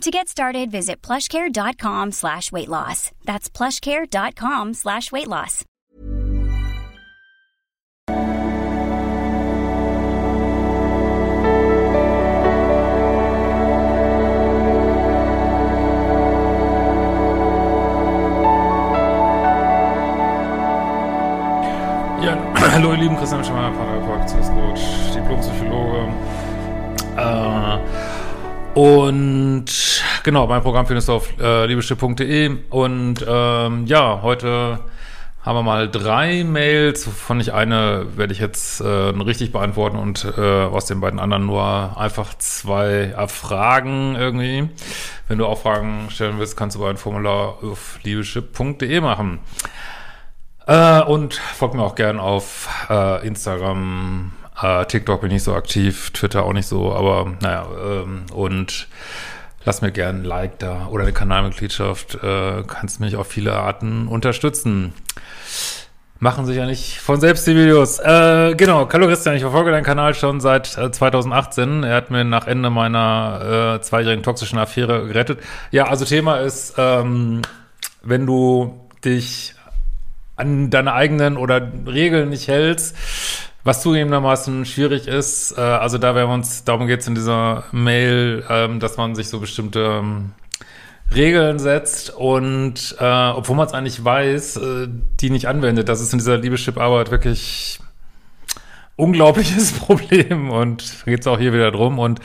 To get started, visit plushcare.com slash weight loss. That's plushcare.com slash weight loss. Ja, hallo ihr lieben, Christian Schemmer, Coach, Diplompsychologe. Äh, und genau, mein Programm findest du auf äh, liebeschiff.de und ähm, ja, heute haben wir mal drei Mails, wovon ich eine werde ich jetzt äh, richtig beantworten und äh, aus den beiden anderen nur einfach zwei erfragen irgendwie. Wenn du auch Fragen stellen willst, kannst du bei ein Formular auf liebeschiff.de machen. Äh, und folgt mir auch gern auf äh, Instagram, äh, TikTok bin ich so aktiv, Twitter auch nicht so, aber naja, ähm, und lass mir gern ein Like da oder eine Kanalmitgliedschaft, äh, kannst mich auf viele Arten unterstützen. Machen sich ja nicht von selbst die Videos. Äh, genau, hallo Christian, ich verfolge deinen Kanal schon seit äh, 2018. Er hat mir nach Ende meiner äh, zweijährigen toxischen Affäre gerettet. Ja, also Thema ist, ähm, wenn du dich an deine eigenen oder Regeln nicht hältst, was zugegebenermaßen schwierig ist. Äh, also da werden wir uns, darum geht es in dieser Mail, ähm, dass man sich so bestimmte ähm, Regeln setzt und äh, obwohl man es eigentlich weiß, äh, die nicht anwendet. Das ist in dieser Liebeschip-Arbeit wirklich unglaubliches Problem und geht es auch hier wieder drum und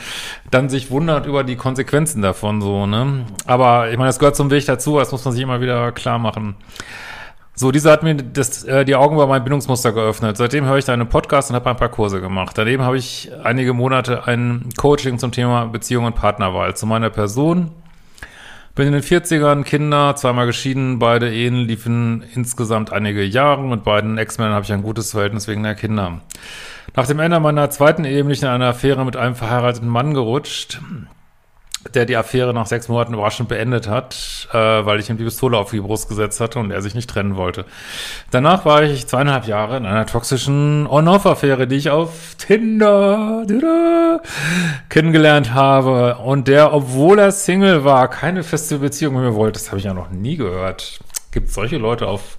dann sich wundert über die Konsequenzen davon so, ne? Aber ich meine, das gehört zum Weg dazu, das muss man sich immer wieder klar machen. So, dieser hat mir das, äh, die Augen über mein Bindungsmuster geöffnet. Seitdem höre ich deinen Podcast und habe ein paar Kurse gemacht. Daneben habe ich einige Monate ein Coaching zum Thema Beziehung und Partnerwahl. Zu meiner Person. Bin in den 40ern, Kinder, zweimal geschieden, beide Ehen liefen insgesamt einige Jahre. Mit beiden Ex-Männern habe ich ein gutes Verhältnis wegen der Kinder. Nach dem Ende meiner zweiten Ehe bin ich in einer Affäre mit einem verheirateten Mann gerutscht der die Affäre nach sechs Monaten überraschend beendet hat, äh, weil ich ihm die Pistole auf die Brust gesetzt hatte und er sich nicht trennen wollte. Danach war ich zweieinhalb Jahre in einer toxischen On-Off-Affäre, die ich auf Tinder kennengelernt habe und der, obwohl er Single war, keine feste Beziehung mit mir wollte. Das habe ich ja noch nie gehört. Gibt solche Leute auf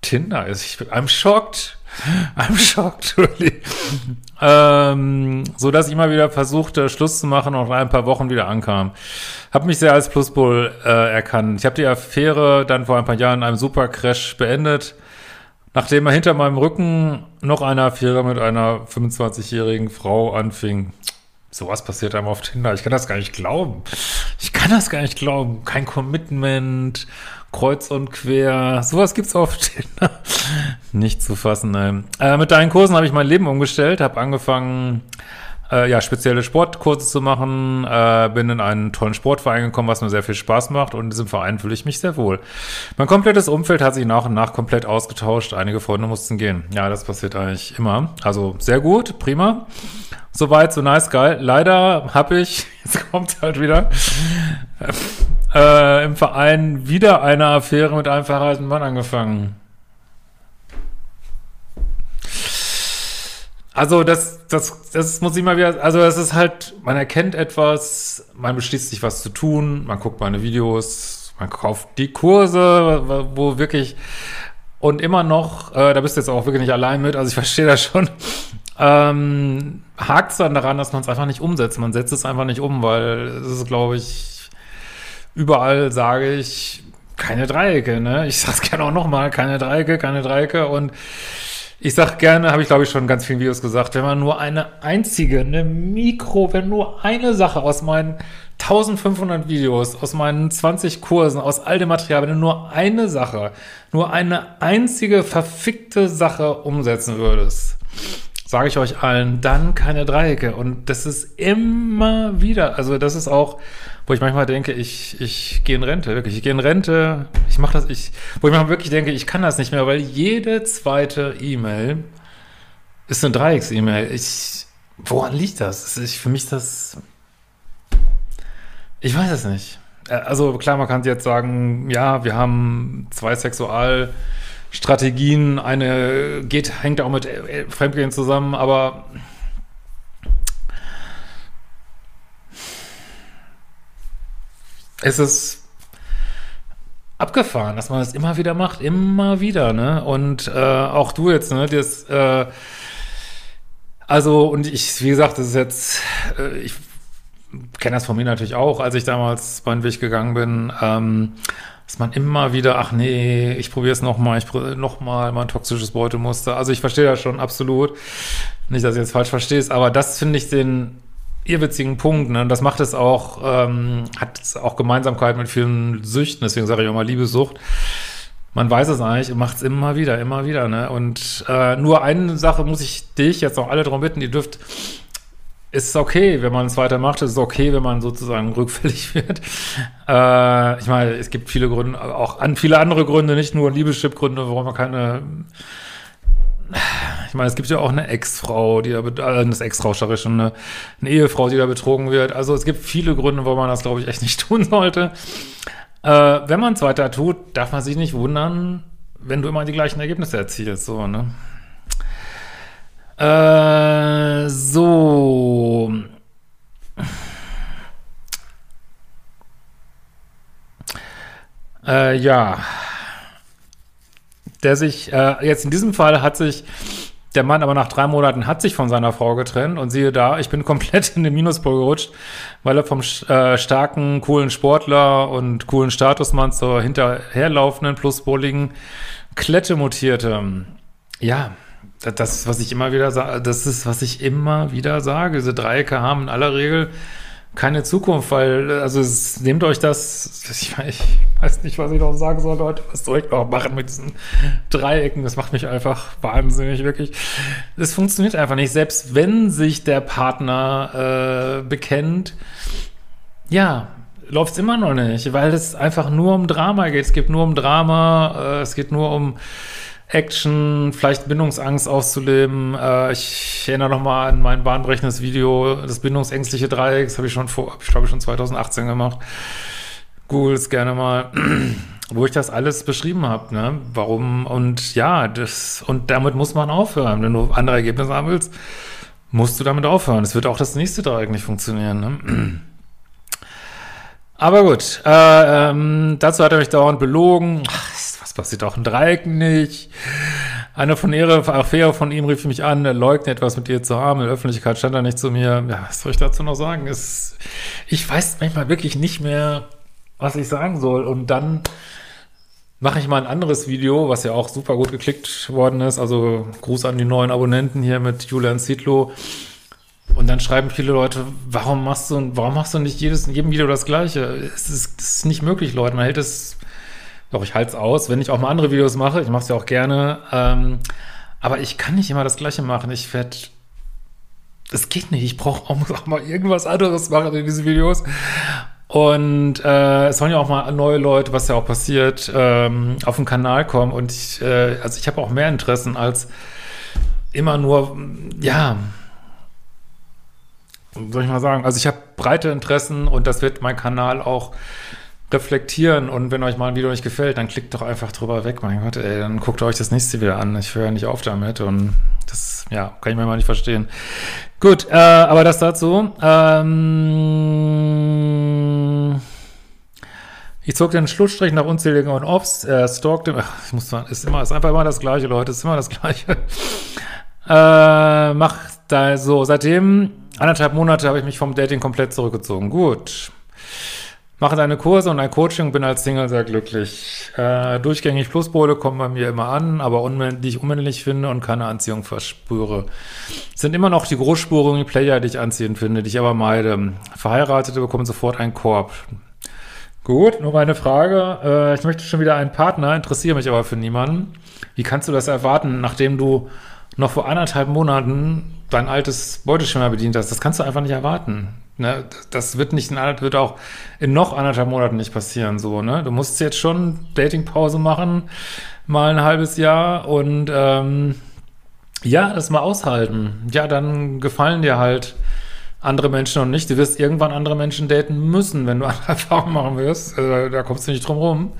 Tinder? Ich bin, I'm shocked. I'm shocked, really. ähm, so dass ich immer wieder versuchte, Schluss zu machen und nach ein paar Wochen wieder ankam. Hab mich sehr als Pluspol äh, erkannt. Ich habe die Affäre dann vor ein paar Jahren in einem Supercrash beendet, nachdem er hinter meinem Rücken noch eine Affäre mit einer 25-jährigen Frau anfing. Sowas passiert einem auf Tinder. Ich kann das gar nicht glauben. Ich kann das gar nicht glauben. Kein Commitment, kreuz und quer. Sowas gibt's auf Tinder. Nicht zu fassen, nein. Äh, mit deinen Kursen habe ich mein Leben umgestellt, habe angefangen, äh, ja, spezielle Sportkurse zu machen, äh, bin in einen tollen Sportverein gekommen, was mir sehr viel Spaß macht und in diesem Verein fühle ich mich sehr wohl. Mein komplettes Umfeld hat sich nach und nach komplett ausgetauscht. Einige Freunde mussten gehen. Ja, das passiert eigentlich immer. Also sehr gut, prima. Soweit, so nice, geil. Leider habe ich, jetzt kommt halt wieder, äh, im Verein wieder eine Affäre mit einem verheirateten Mann angefangen. Also das, das, das muss ich mal wieder, also es ist halt, man erkennt etwas, man beschließt sich was zu tun, man guckt meine Videos, man kauft die Kurse, wo wirklich und immer noch, äh, da bist du jetzt auch wirklich nicht allein mit, also ich verstehe das schon, ähm, hakt es dann daran, dass man es einfach nicht umsetzt. Man setzt es einfach nicht um, weil es ist, glaube ich, überall sage ich, keine Dreiecke, ne? Ich sag's gerne auch nochmal, keine Dreiecke, keine Dreiecke und ich sag gerne, habe ich glaube ich schon in ganz vielen Videos gesagt, wenn man nur eine einzige, eine Mikro, wenn nur eine Sache aus meinen 1500 Videos, aus meinen 20 Kursen, aus all dem Material, wenn du nur eine Sache, nur eine einzige verfickte Sache umsetzen würdest, sage ich euch allen, dann keine Dreiecke. Und das ist immer wieder, also das ist auch, wo ich manchmal denke, ich, ich gehe in Rente, wirklich, ich gehe in Rente, ich mache das, ich, wo ich manchmal wirklich denke, ich kann das nicht mehr, weil jede zweite E-Mail ist eine Dreiecks-E-Mail. Ich, woran liegt das? Ich, für mich das, ich weiß es nicht. Äh, also klar, man kann jetzt sagen, ja, wir haben zwei Sexualstrategien, eine geht, hängt auch mit äh, Fremdgehen zusammen, aber es ist abgefahren, dass man das immer wieder macht, immer wieder, ne? Und äh, auch du jetzt, ne? Das, äh, also, und ich, wie gesagt, das ist jetzt, äh, ich kenne das von mir natürlich auch, als ich damals meinen Weg gegangen bin, ähm, dass man immer wieder, ach nee, ich probiere es nochmal, ich probiere nochmal mein toxisches Beutemuster. Also ich verstehe das schon absolut. Nicht, dass du jetzt falsch verstehst, aber das finde ich den irrwitzigen Punkt, ne? Und das macht es auch, ähm, hat auch Gemeinsamkeit mit vielen Süchten, deswegen sage ich auch mal Liebesucht. Man weiß es eigentlich und macht es immer wieder, immer wieder, ne? Und äh, nur eine Sache muss ich dich jetzt auch alle darum bitten, ihr dürft ist es okay, wenn man es weitermacht. Es ist okay, wenn man sozusagen rückfällig wird. Äh, ich meine, es gibt viele Gründe, auch an viele andere Gründe, nicht nur Liebeschip-Gründe, warum man keine. Ich meine, es gibt ja auch eine Ex-Frau, die da, äh, eine Ex-Frau, schon, eine, eine, Ehefrau, die da betrogen wird. Also es gibt viele Gründe, warum man das, glaube ich, echt nicht tun sollte. Äh, wenn man es weiter tut, darf man sich nicht wundern, wenn du immer die gleichen Ergebnisse erzielst, so, ne? Äh, so. Äh, ja. Der sich, äh, jetzt in diesem Fall hat sich der Mann aber nach drei Monaten hat sich von seiner Frau getrennt und siehe da, ich bin komplett in den Minuspol gerutscht, weil er vom äh, starken, coolen Sportler und coolen Statusmann zur hinterherlaufenden, pluspoligen Klette mutierte. Ja, das, was ich immer wieder sage, das ist, was ich immer wieder sage. Diese Dreiecke haben in aller Regel keine Zukunft, weil, also es, nehmt euch das, ich, ich, weiß nicht, was ich noch sagen soll, Leute, was soll ich noch machen mit diesen Dreiecken? Das macht mich einfach wahnsinnig, wirklich. Es funktioniert einfach nicht, selbst wenn sich der Partner äh, bekennt, ja, läuft es immer noch nicht, weil es einfach nur um Drama geht. Es geht nur um Drama, äh, es geht nur um Action, vielleicht Bindungsangst auszuleben. Äh, ich erinnere noch mal an mein bahnbrechendes Video, das bindungsängstliche Dreieck, das habe ich schon vor, ich glaube schon 2018 gemacht. Google es gerne mal, wo ich das alles beschrieben habe, ne? Warum und ja, das und damit muss man aufhören. Wenn du andere Ergebnisse haben willst, musst du damit aufhören. Es wird auch das nächste Dreieck nicht funktionieren. Ne? Aber gut, äh, ähm, dazu hat er mich dauernd belogen. Ach, passiert auch in Dreiecken nicht. Eine von ihrer Affäre von ihm rief mich an, leugnet etwas mit ihr zu haben. In der Öffentlichkeit stand er nicht zu mir. Ja, was soll ich dazu noch sagen? Es, ich weiß manchmal wirklich nicht mehr, was ich sagen soll. Und dann mache ich mal ein anderes Video, was ja auch super gut geklickt worden ist. Also Gruß an die neuen Abonnenten hier mit Julian Zietlow. Und dann schreiben viele Leute, warum machst du, warum machst du nicht jedes, in jedem Video das Gleiche? Es ist, es ist nicht möglich, Leute. Man hält es doch, ich halte es aus, wenn ich auch mal andere Videos mache. Ich mache es ja auch gerne. Ähm, aber ich kann nicht immer das Gleiche machen. Ich werde. Es geht nicht. Ich brauche auch, mal irgendwas anderes machen in diesen Videos. Und äh, es sollen ja auch mal neue Leute, was ja auch passiert, ähm, auf den Kanal kommen. Und ich, äh, also ich habe auch mehr Interessen als immer nur, ja, soll ich mal sagen, also ich habe breite Interessen und das wird mein Kanal auch reflektieren und wenn euch mal ein Video nicht gefällt, dann klickt doch einfach drüber weg. Mein Gott, ey, dann guckt euch das nächste wieder an. Ich höre nicht auf damit und das, ja, kann ich mir mal nicht verstehen. Gut, äh, aber das dazu. Ähm, ich zog den Schlussstrich nach unzähligen On-Offs, äh, stalkte, ach, ich muss sagen, ist immer, ist einfach immer das Gleiche, Leute, ist immer das Gleiche. äh, mach da so, seitdem anderthalb Monate habe ich mich vom Dating komplett zurückgezogen. Gut mache deine Kurse und ein Coaching, bin als Single sehr glücklich. Äh, durchgängig Pluspole kommen bei mir immer an, aber die ich unmännlich finde und keine Anziehung verspüre. Es sind immer noch die großspurigen Player, die ich anziehend finde, die ich aber meide. Verheiratete bekommen sofort einen Korb. Gut, nur meine Frage. Äh, ich möchte schon wieder einen Partner, interessiere mich aber für niemanden. Wie kannst du das erwarten, nachdem du noch vor anderthalb Monaten dein altes Beuteschema bedient hast. Das kannst du einfach nicht erwarten. Ne? Das wird nicht in wird auch in noch anderthalb Monaten nicht passieren. So, ne? Du musst jetzt schon Datingpause machen, mal ein halbes Jahr und ähm, ja, das mal aushalten. Ja, dann gefallen dir halt andere Menschen und nicht. Du wirst irgendwann andere Menschen daten müssen, wenn du andere Erfahrungen machen wirst. Also, da kommst du nicht drum rum.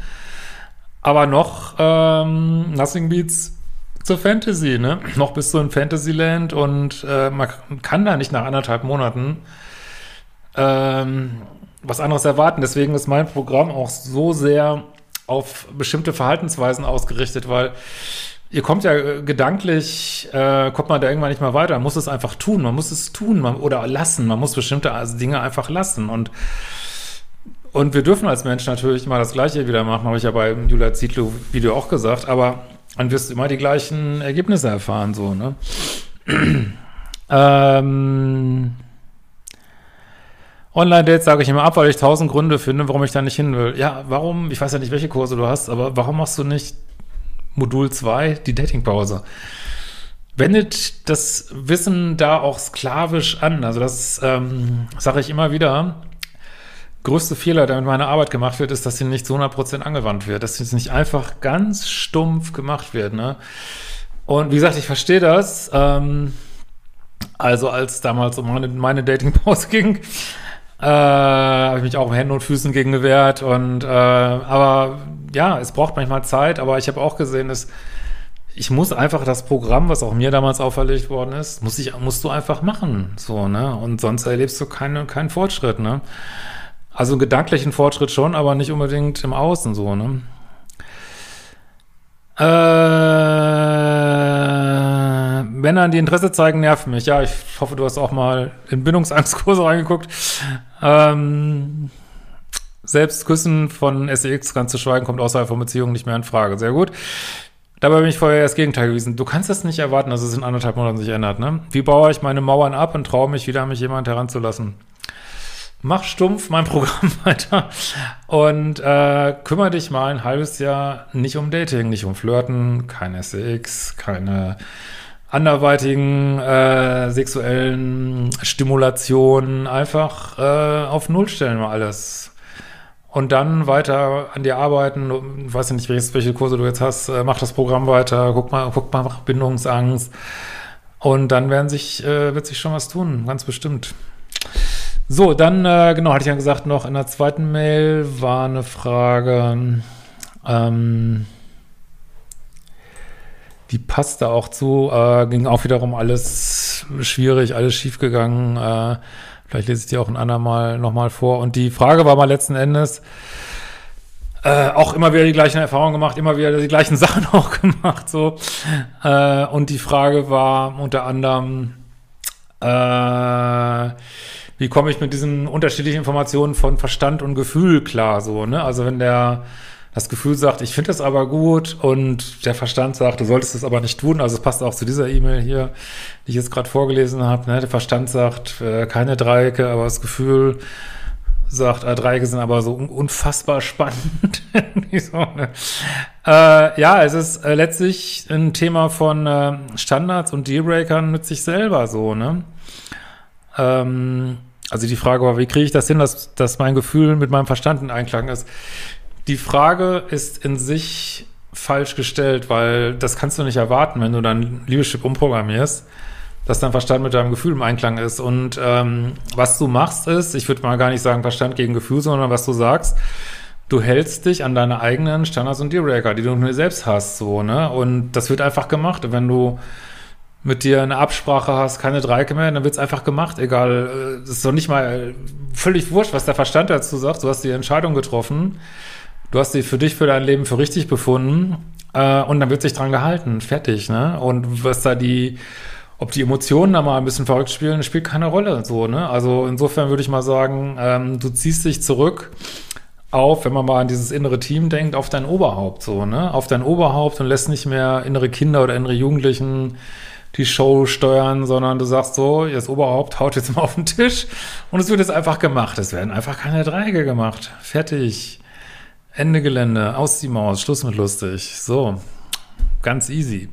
Aber noch ähm, Nothing Beats zur Fantasy, ne? Noch bist du in Fantasyland und äh, man kann da nicht nach anderthalb Monaten ähm, was anderes erwarten. Deswegen ist mein Programm auch so sehr auf bestimmte Verhaltensweisen ausgerichtet, weil ihr kommt ja äh, gedanklich, äh, kommt man da irgendwann nicht mehr weiter. Man muss es einfach tun, man muss es tun man, oder lassen. Man muss bestimmte also Dinge einfach lassen. Und, und wir dürfen als Mensch natürlich immer das Gleiche wieder machen, habe ich ja bei Julia Zietlow-Video auch gesagt, aber dann wirst du immer die gleichen Ergebnisse erfahren, so, ne? ähm, Online-Dates sage ich immer ab, weil ich tausend Gründe finde, warum ich da nicht hin will. Ja, warum? Ich weiß ja nicht, welche Kurse du hast, aber warum machst du nicht Modul 2, die Datingpause? Wendet das Wissen da auch sklavisch an. Also das ähm, sage ich immer wieder. Größte Fehler, der mit meiner Arbeit gemacht wird, ist, dass sie nicht zu 100% angewandt wird. Dass sie nicht einfach ganz stumpf gemacht wird. Ne? Und wie gesagt, ich verstehe das. Ähm, also als damals um meine, meine Datingpause ging, äh, habe ich mich auch um Händen und Füßen gegen gewehrt. Und äh, aber ja, es braucht manchmal Zeit, aber ich habe auch gesehen, dass ich muss einfach das Programm, was auch mir damals auferlegt worden ist, muss ich, musst du einfach machen. So, ne? Und sonst erlebst du keine, keinen Fortschritt, ne? Also gedanklichen Fortschritt schon, aber nicht unbedingt im Außen so, ne? Äh, Männer, die Interesse zeigen, nerven mich. Ja, ich hoffe, du hast auch mal in Bindungsangstkurse reingeguckt. Ähm, selbst Küssen von SEX, ganz zu schweigen, kommt außerhalb von Beziehungen nicht mehr in Frage. Sehr gut. Dabei bin ich vorher das Gegenteil gewesen. Du kannst das nicht erwarten, dass es in anderthalb Monaten sich ändert, ne? Wie baue ich meine Mauern ab und traue mich wieder, mich jemand heranzulassen? Mach stumpf mein Programm weiter und äh, kümmere dich mal ein halbes Jahr nicht um Dating, nicht um Flirten, kein SEX, keine anderweitigen äh, sexuellen Stimulationen einfach äh, auf Null stellen wir alles. Und dann weiter an dir arbeiten, ich weiß ja nicht, welche Kurse du jetzt hast, äh, mach das Programm weiter, guck mal, guck mal nach Bindungsangst. Und dann werden sich, äh, wird sich schon was tun, ganz bestimmt. So, dann, äh, genau, hatte ich ja gesagt, noch in der zweiten Mail war eine Frage, ähm, die passte auch zu, äh, ging auch wiederum alles schwierig, alles schiefgegangen. Äh, vielleicht lese ich die auch ein andermal nochmal vor. Und die Frage war mal letzten Endes, äh, auch immer wieder die gleichen Erfahrungen gemacht, immer wieder die gleichen Sachen auch gemacht, so. Äh, und die Frage war unter anderem, äh, wie komme ich mit diesen unterschiedlichen Informationen von Verstand und Gefühl klar, so, ne? Also wenn der das Gefühl sagt, ich finde das aber gut und der Verstand sagt, du solltest es aber nicht tun. Also es passt auch zu dieser E-Mail hier, die ich jetzt gerade vorgelesen habe. Ne? Der Verstand sagt, äh, keine Dreiecke, aber das Gefühl sagt, äh, Dreiecke sind aber so unfassbar spannend. so, ne? äh, ja, es ist äh, letztlich ein Thema von äh, Standards und Dealbreakern mit sich selber so, ne? Ähm, also die Frage war, wie kriege ich das hin, dass, dass mein Gefühl mit meinem Verstand in Einklang ist? Die Frage ist in sich falsch gestellt, weil das kannst du nicht erwarten, wenn du dein Liebeschip umprogrammierst, dass dein Verstand mit deinem Gefühl im Einklang ist. Und ähm, was du machst ist, ich würde mal gar nicht sagen Verstand gegen Gefühl, sondern was du sagst, du hältst dich an deine eigenen Standards und Dealbreaker, die du nur selbst hast, so, ne? Und das wird einfach gemacht. wenn du mit dir eine Absprache hast, keine Dreiecke mehr, dann wird's einfach gemacht, egal, es ist doch nicht mal völlig wurscht, was der Verstand dazu sagt, du hast die Entscheidung getroffen, du hast sie für dich, für dein Leben für richtig befunden äh, und dann wird sich dran gehalten, fertig, ne? Und was da die, ob die Emotionen da mal ein bisschen verrückt spielen, spielt keine Rolle, so, ne? Also insofern würde ich mal sagen, ähm, du ziehst dich zurück auf, wenn man mal an dieses innere Team denkt, auf dein Oberhaupt, so, ne? Auf dein Oberhaupt und lässt nicht mehr innere Kinder oder innere Jugendlichen die Show steuern, sondern du sagst so, das Oberhaupt haut jetzt mal auf den Tisch und es wird jetzt einfach gemacht. Es werden einfach keine Dreiecke gemacht. Fertig. Ende Gelände, aus die Maus, Schluss mit lustig. So, ganz easy.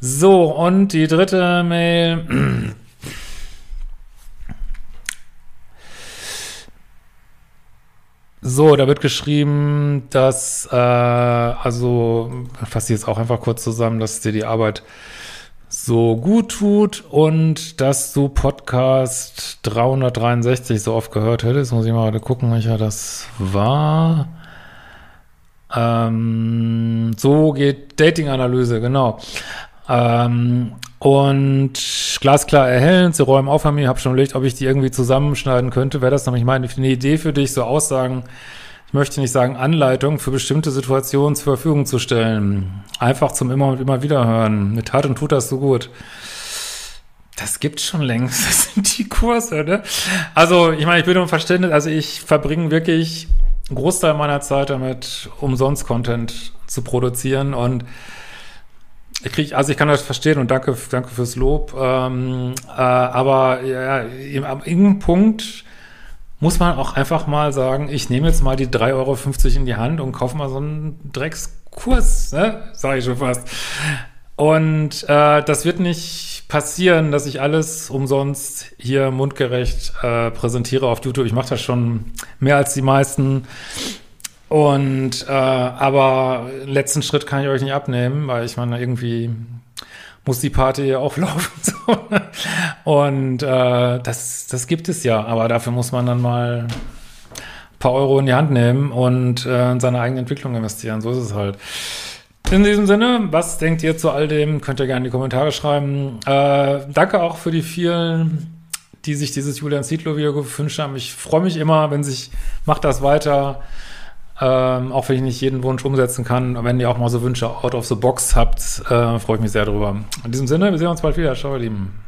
So, und die dritte Mail. So, da wird geschrieben, dass, äh, also, fasse ich jetzt auch einfach kurz zusammen, dass dir die Arbeit so gut tut und dass du Podcast 363 so oft gehört hättest. Muss ich mal gucken, welcher das war. Ähm, so geht Dating-Analyse, genau. Ähm, und glasklar erhellend, sie räumen auf an mir, habe schon überlegt, ob ich die irgendwie zusammenschneiden könnte. Wäre das nämlich meine eine Idee für dich, so Aussagen, ich möchte nicht sagen Anleitung, für bestimmte Situationen zur Verfügung zu stellen. Einfach zum immer und immer wieder hören. Mit Tat und tut das so gut. Das gibt's schon längst. Das sind die Kurse, ne? Also, ich meine, ich bin um Verständnis, also ich verbringe wirklich Großteil meiner Zeit damit, umsonst Content zu produzieren und ich krieg, also ich kann das verstehen und danke, danke fürs Lob. Ähm, äh, aber ja, am irgendeinem Punkt muss man auch einfach mal sagen, ich nehme jetzt mal die 3,50 Euro in die Hand und kaufe mal so einen Dreckskurs, ne? Sag ich schon fast. Und äh, das wird nicht passieren, dass ich alles umsonst hier mundgerecht äh, präsentiere auf YouTube. Ich mache das schon mehr als die meisten. Und äh, aber letzten Schritt kann ich euch nicht abnehmen, weil ich meine, irgendwie muss die Party auch laufen. Und äh, das, das gibt es ja, aber dafür muss man dann mal ein paar Euro in die Hand nehmen und äh, in seine eigene Entwicklung investieren. So ist es halt. In diesem Sinne, was denkt ihr zu all dem? Könnt ihr gerne in die Kommentare schreiben. Äh, danke auch für die vielen, die sich dieses Julian Zietlow-Video gewünscht haben. Ich freue mich immer, wenn sich, macht das weiter. Ähm, auch wenn ich nicht jeden Wunsch umsetzen kann. Wenn ihr auch mal so Wünsche out of the box habt, äh, freue ich mich sehr drüber. In diesem Sinne, wir sehen uns bald wieder. Ciao, ihr Lieben.